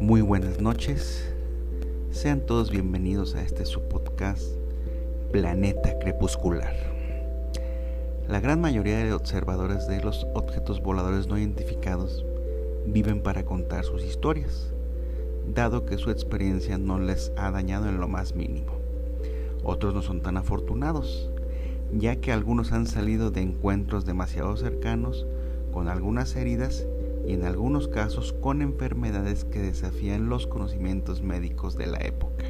Muy buenas noches, sean todos bienvenidos a este su podcast Planeta Crepuscular. La gran mayoría de observadores de los objetos voladores no identificados viven para contar sus historias, dado que su experiencia no les ha dañado en lo más mínimo. Otros no son tan afortunados, ya que algunos han salido de encuentros demasiado cercanos con algunas heridas y en algunos casos con enfermedades que desafían los conocimientos médicos de la época.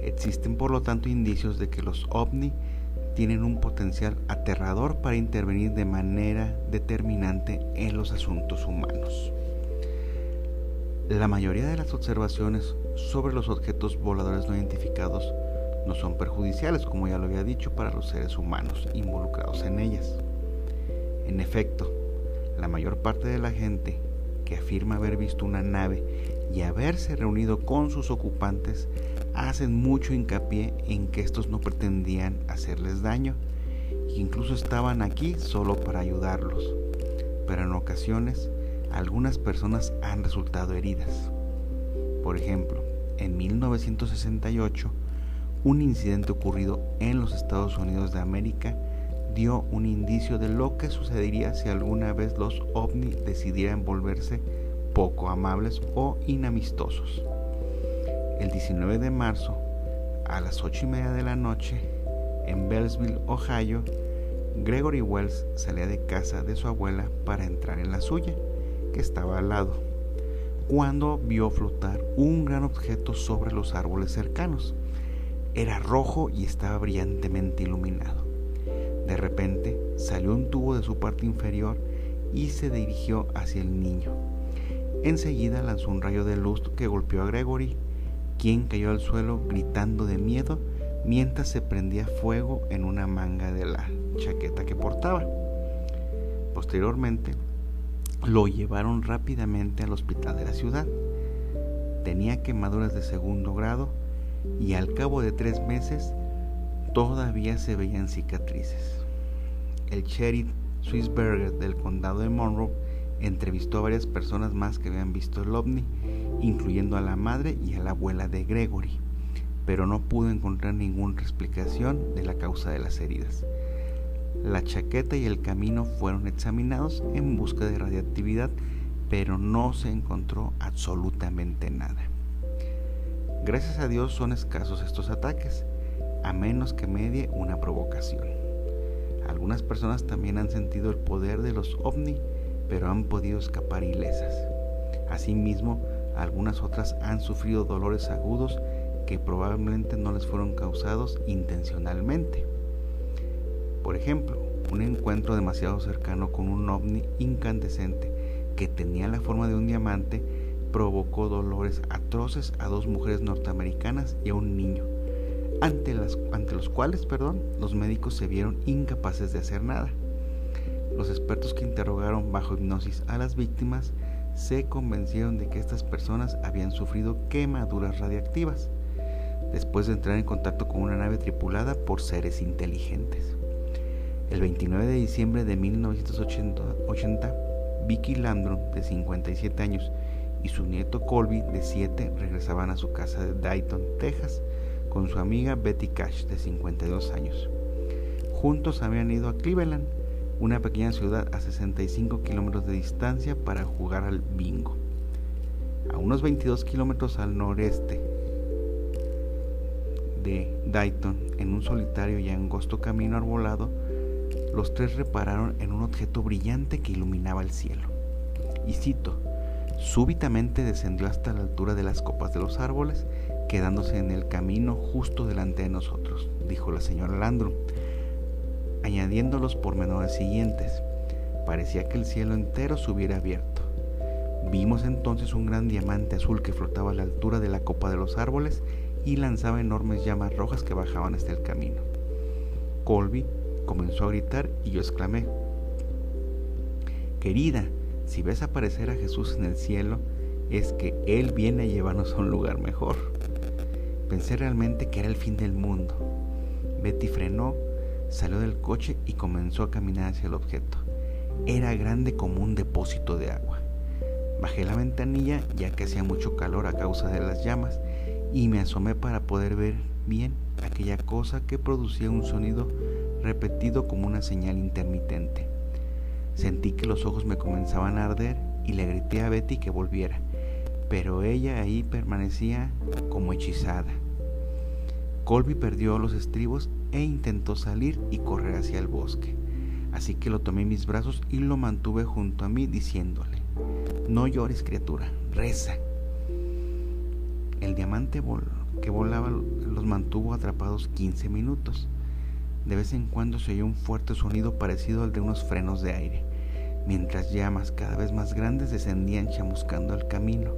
Existen por lo tanto indicios de que los ovni tienen un potencial aterrador para intervenir de manera determinante en los asuntos humanos. La mayoría de las observaciones sobre los objetos voladores no identificados no son perjudiciales, como ya lo había dicho, para los seres humanos involucrados en ellas. En efecto, la mayor parte de la gente que afirma haber visto una nave y haberse reunido con sus ocupantes hacen mucho hincapié en que estos no pretendían hacerles daño e incluso estaban aquí solo para ayudarlos. Pero en ocasiones algunas personas han resultado heridas. Por ejemplo, en 1968, un incidente ocurrido en los Estados Unidos de América dio un indicio de lo que sucedería si alguna vez los ovni decidieran volverse poco amables o inamistosos. El 19 de marzo, a las 8 y media de la noche, en Bellsville, Ohio, Gregory Wells salía de casa de su abuela para entrar en la suya, que estaba al lado, cuando vio flotar un gran objeto sobre los árboles cercanos. Era rojo y estaba brillantemente iluminado. De repente salió un tubo de su parte inferior y se dirigió hacia el niño. Enseguida lanzó un rayo de luz que golpeó a Gregory, quien cayó al suelo gritando de miedo mientras se prendía fuego en una manga de la chaqueta que portaba. Posteriormente, lo llevaron rápidamente al hospital de la ciudad. Tenía quemaduras de segundo grado y al cabo de tres meses todavía se veían cicatrices. El sheriff Swissberger del condado de Monroe entrevistó a varias personas más que habían visto el ovni, incluyendo a la madre y a la abuela de Gregory, pero no pudo encontrar ninguna explicación de la causa de las heridas. La chaqueta y el camino fueron examinados en busca de radiactividad, pero no se encontró absolutamente nada. Gracias a Dios son escasos estos ataques, a menos que medie una provocación. Algunas personas también han sentido el poder de los ovni, pero han podido escapar ilesas. Asimismo, algunas otras han sufrido dolores agudos que probablemente no les fueron causados intencionalmente. Por ejemplo, un encuentro demasiado cercano con un ovni incandescente que tenía la forma de un diamante provocó dolores atroces a dos mujeres norteamericanas y a un niño ante, los cuales perdón, los médicos se vieron incapaces de hacer nada. Los expertos que interrogaron bajo hipnosis a las víctimas se convencieron de que estas personas habían sufrido quemaduras radiactivas después de entrar en contacto con una nave tripulada por seres inteligentes. El 29 de diciembre de 1980, Vicky Landrum, de 57 años, y su nieto Colby, de 7, regresaban a su casa de Dayton, Texas, con su amiga Betty Cash, de 52 años. Juntos habían ido a Cleveland, una pequeña ciudad a 65 kilómetros de distancia, para jugar al bingo. A unos 22 kilómetros al noreste de Dayton, en un solitario y angosto camino arbolado, los tres repararon en un objeto brillante que iluminaba el cielo. Y cito, súbitamente descendió hasta la altura de las copas de los árboles quedándose en el camino justo delante de nosotros, dijo la señora Landrum, añadiendo los pormenores siguientes. Parecía que el cielo entero se hubiera abierto. Vimos entonces un gran diamante azul que flotaba a la altura de la copa de los árboles y lanzaba enormes llamas rojas que bajaban hasta el camino. Colby comenzó a gritar y yo exclamé, Querida, si ves aparecer a Jesús en el cielo, es que Él viene a llevarnos a un lugar mejor. Pensé realmente que era el fin del mundo. Betty frenó, salió del coche y comenzó a caminar hacia el objeto. era grande como un depósito de agua. Bajé la ventanilla ya que hacía mucho calor a causa de las llamas y me asomé para poder ver bien aquella cosa que producía un sonido repetido como una señal intermitente. Sentí que los ojos me comenzaban a arder y le grité a Betty que volviera, pero ella ahí permanecía como hechizada. Colby perdió los estribos e intentó salir y correr hacia el bosque, así que lo tomé en mis brazos y lo mantuve junto a mí diciéndole, no llores criatura, reza. El diamante que volaba los mantuvo atrapados 15 minutos. De vez en cuando se oyó un fuerte sonido parecido al de unos frenos de aire, mientras llamas cada vez más grandes descendían chamuscando el camino.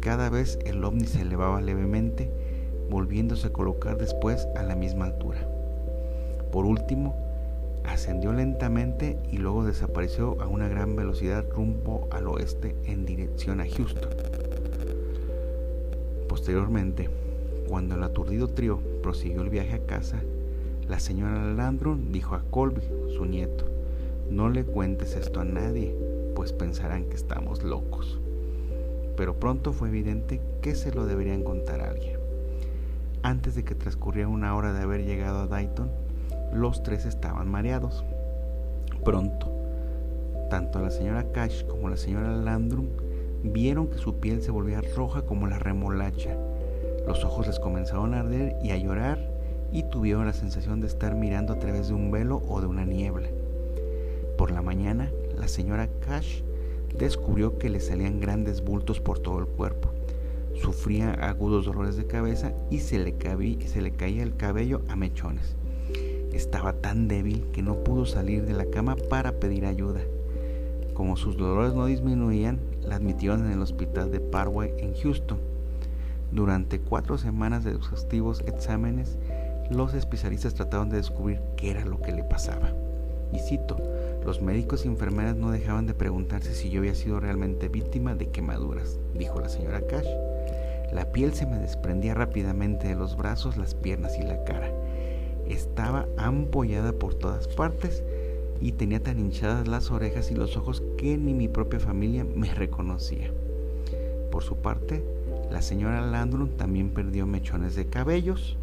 Cada vez el ovni se elevaba levemente, volviéndose a colocar después a la misma altura. Por último, ascendió lentamente y luego desapareció a una gran velocidad rumbo al oeste en dirección a Houston. Posteriormente, cuando el aturdido trío prosiguió el viaje a casa, la señora Landrum dijo a Colby, su nieto, no le cuentes esto a nadie, pues pensarán que estamos locos. Pero pronto fue evidente que se lo deberían contar a alguien. Antes de que transcurriera una hora de haber llegado a Dayton, los tres estaban mareados. Pronto, tanto la señora Cash como la señora Landrum vieron que su piel se volvía roja como la remolacha. Los ojos les comenzaron a arder y a llorar y tuvieron la sensación de estar mirando a través de un velo o de una niebla. Por la mañana, la señora Cash descubrió que le salían grandes bultos por todo el cuerpo. Sufría agudos dolores de cabeza y se le, caía el cabello a mechones. Estaba tan débil que no pudo salir de la cama para pedir ayuda. Como sus dolores no disminuían, la admitieron en el hospital de Parway en Houston. Durante cuatro semanas de exhaustivos exámenes, los especialistas trataron de descubrir qué era lo que le pasaba. Y cito, los médicos y enfermeras no dejaban de preguntarse si yo había sido realmente víctima de quemaduras, dijo la señora Cash. La piel se me desprendía rápidamente de los brazos, las piernas y la cara. Estaba ampollada por todas partes y tenía tan hinchadas las orejas y los ojos que ni mi propia familia me reconocía. Por su parte, la señora Landrum también perdió mechones de cabellos,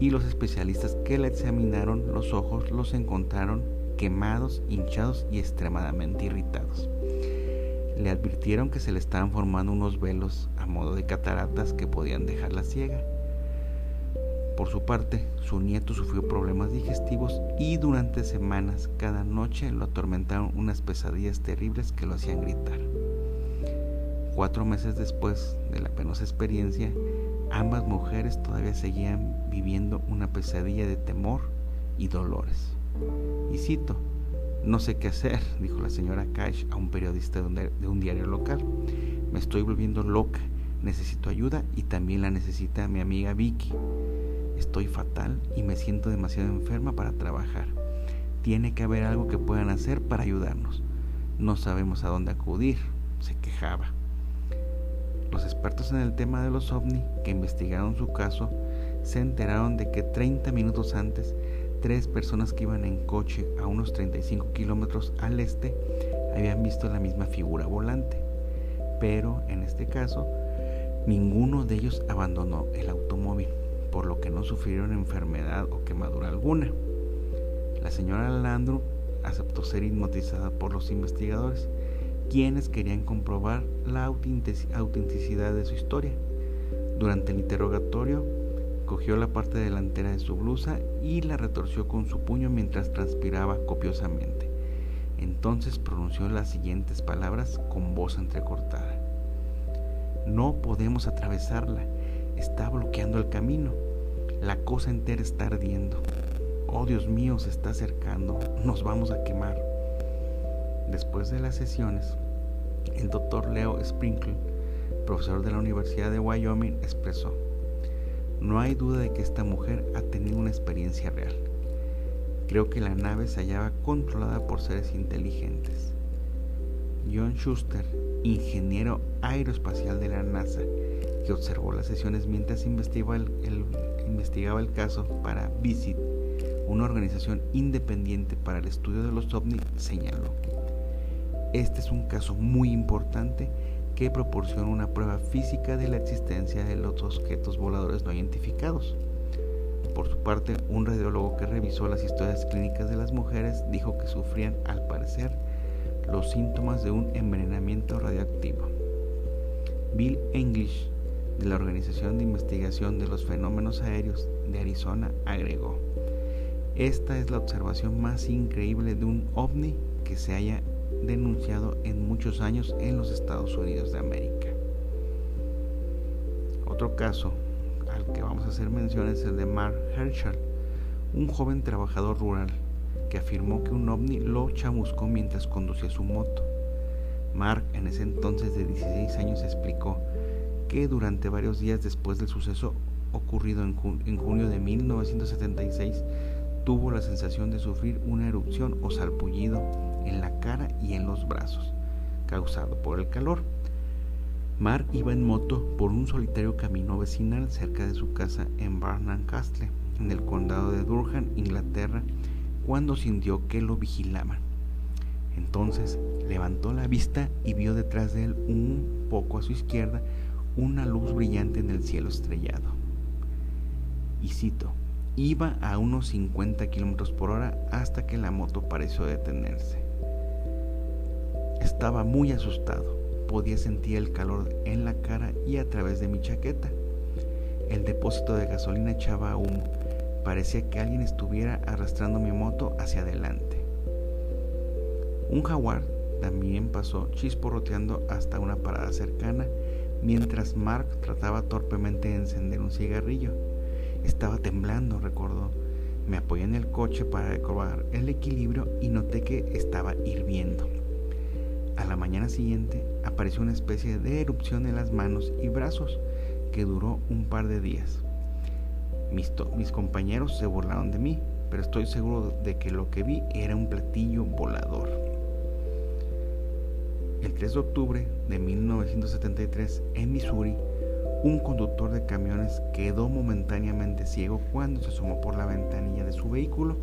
y los especialistas que la examinaron los ojos los encontraron quemados, hinchados y extremadamente irritados. Le advirtieron que se le estaban formando unos velos a modo de cataratas que podían dejarla ciega. Por su parte, su nieto sufrió problemas digestivos y durante semanas cada noche lo atormentaron unas pesadillas terribles que lo hacían gritar. Cuatro meses después de la penosa experiencia, ambas mujeres todavía seguían viviendo una pesadilla de temor y dolores. Y cito, no sé qué hacer, dijo la señora Cash a un periodista de un diario local. Me estoy volviendo loca, necesito ayuda y también la necesita mi amiga Vicky. Estoy fatal y me siento demasiado enferma para trabajar. Tiene que haber algo que puedan hacer para ayudarnos. No sabemos a dónde acudir, se quejaba. Los expertos en el tema de los ovni que investigaron su caso se enteraron de que 30 minutos antes, tres personas que iban en coche a unos 35 kilómetros al este habían visto la misma figura volante. Pero en este caso, ninguno de ellos abandonó el automóvil, por lo que no sufrieron enfermedad o quemadura alguna. La señora Landru aceptó ser hipnotizada por los investigadores quienes querían comprobar la autenticidad de su historia. Durante el interrogatorio, cogió la parte delantera de su blusa y la retorció con su puño mientras transpiraba copiosamente. Entonces pronunció las siguientes palabras con voz entrecortada. No podemos atravesarla, está bloqueando el camino. La cosa entera está ardiendo. Oh Dios mío, se está acercando, nos vamos a quemar. Después de las sesiones, el doctor Leo Sprinkle, profesor de la Universidad de Wyoming, expresó, no hay duda de que esta mujer ha tenido una experiencia real. Creo que la nave se hallaba controlada por seres inteligentes. John Schuster, ingeniero aeroespacial de la NASA, que observó las sesiones mientras investigaba el, investigaba el caso para Visit, una organización independiente para el estudio de los ovnis, señaló. Este es un caso muy importante que proporciona una prueba física de la existencia de los objetos voladores no identificados. Por su parte, un radiólogo que revisó las historias clínicas de las mujeres dijo que sufrían, al parecer, los síntomas de un envenenamiento radioactivo. Bill English, de la Organización de Investigación de los Fenómenos Aéreos de Arizona, agregó, esta es la observación más increíble de un ovni que se haya denunciado en muchos años en los Estados Unidos de América. Otro caso al que vamos a hacer mención es el de Mark Herschel, un joven trabajador rural que afirmó que un ovni lo chamuscó mientras conducía su moto. Mark, en ese entonces de 16 años, explicó que durante varios días después del suceso ocurrido en, junio de 1976, tuvo la sensación de sufrir una erupción o salpullido en la cara y en los brazos, causado por el calor. Mark iba en moto por un solitario camino vecinal cerca de su casa en Barnard Castle, en el condado de Durham, Inglaterra, cuando sintió que lo vigilaban. Entonces levantó la vista y vio detrás de él, un poco a su izquierda, una luz brillante en el cielo estrellado. Y cito, iba a unos 50 kilómetros por hora hasta que la moto pareció detenerse. Estaba muy asustado. Podía sentir el calor en la cara y a través de mi chaqueta. El depósito de gasolina echaba humo. Parecía que alguien estuviera arrastrando mi moto hacia adelante. Un jaguar también pasó chisporroteando hasta una parada cercana mientras Mark trataba torpemente de encender un cigarrillo. Estaba temblando, recordó. Me apoyé en el coche para recobrar el equilibrio y noté que estaba hirviendo. A la mañana siguiente apareció una especie de erupción en las manos y brazos que duró un par de días. Mis, compañeros se burlaron de mí, pero estoy seguro de que lo que vi era un platillo volador. El 3 de octubre de 1973, en Missouri, un conductor de camiones quedó momentáneamente ciego cuando se asomó por la ventanilla de su vehículo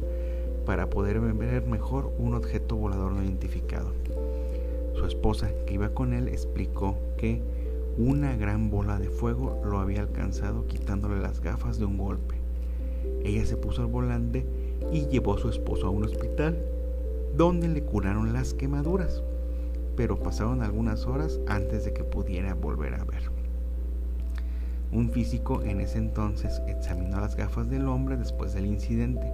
para poder ver mejor un objeto volador no identificado. Su esposa, que iba con él, explicó que una gran bola de fuego lo había alcanzado quitándole las gafas de un golpe. Ella se puso al volante y llevó a su esposo a un hospital, donde le curaron las quemaduras, pero pasaron algunas horas antes de que pudiera volver a ver. Un físico en ese entonces examinó las gafas del hombre después del incidente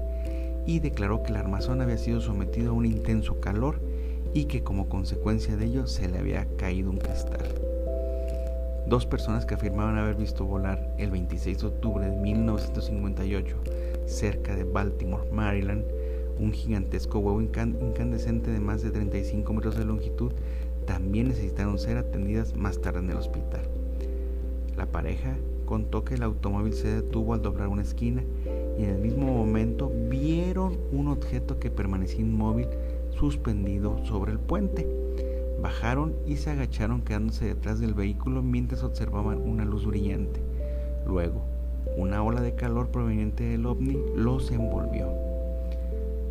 y declaró que el armazón había sido sometido a un intenso calor y que como consecuencia de ello se le había caído un cristal. Dos personas que afirmaban haber visto volar el 26 de octubre de 1958 cerca de Baltimore, Maryland, un gigantesco huevo incandescente de más de 35 metros de longitud, también necesitaron ser atendidas más tarde en el hospital. La pareja contó que el automóvil se detuvo al doblar una esquina y en el mismo momento vieron un objeto que permanecía inmóvil suspendido sobre el puente. Bajaron y se agacharon quedándose detrás del vehículo mientras observaban una luz brillante. Luego, una ola de calor proveniente del ovni los envolvió.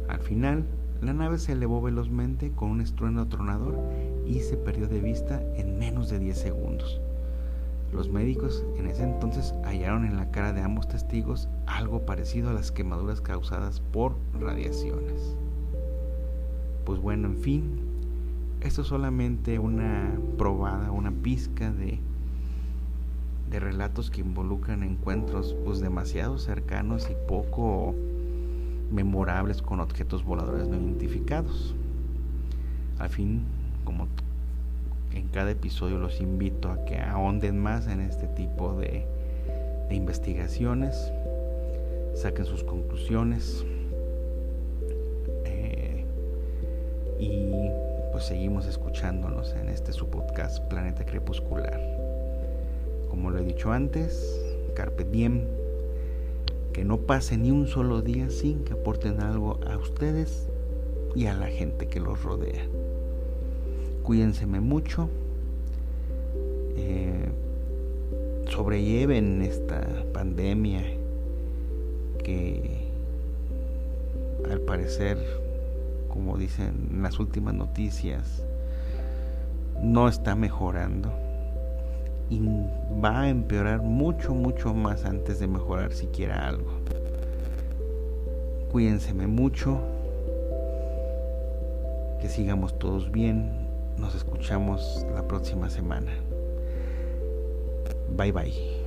Al final, la nave se elevó velozmente con un estruendo tronador y se perdió de vista en menos de 10 segundos. Los médicos en ese entonces hallaron en la cara de ambos testigos algo parecido a las quemaduras causadas por radiaciones. Pues bueno, en fin, esto es solamente una probada, una pizca de, de relatos que involucran encuentros pues demasiado cercanos y poco memorables con objetos voladores no identificados. Al fin, como en cada episodio los invito a que ahonden más en este tipo de, de investigaciones, saquen sus conclusiones, y pues seguimos escuchándonos en este su podcast Planeta Crepuscular. Como lo he dicho antes, Carpe Diem, que no pase ni un solo día sin que aporten algo a ustedes y a la gente que los rodea. Cuídense mucho, eh, sobrelleven esta pandemia que al parecer, como dicen en las últimas noticias, no está mejorando y va a empeorar mucho, mucho más antes de mejorar siquiera algo. Cuídense mucho, que sigamos todos bien, nos escuchamos la próxima semana. Bye bye.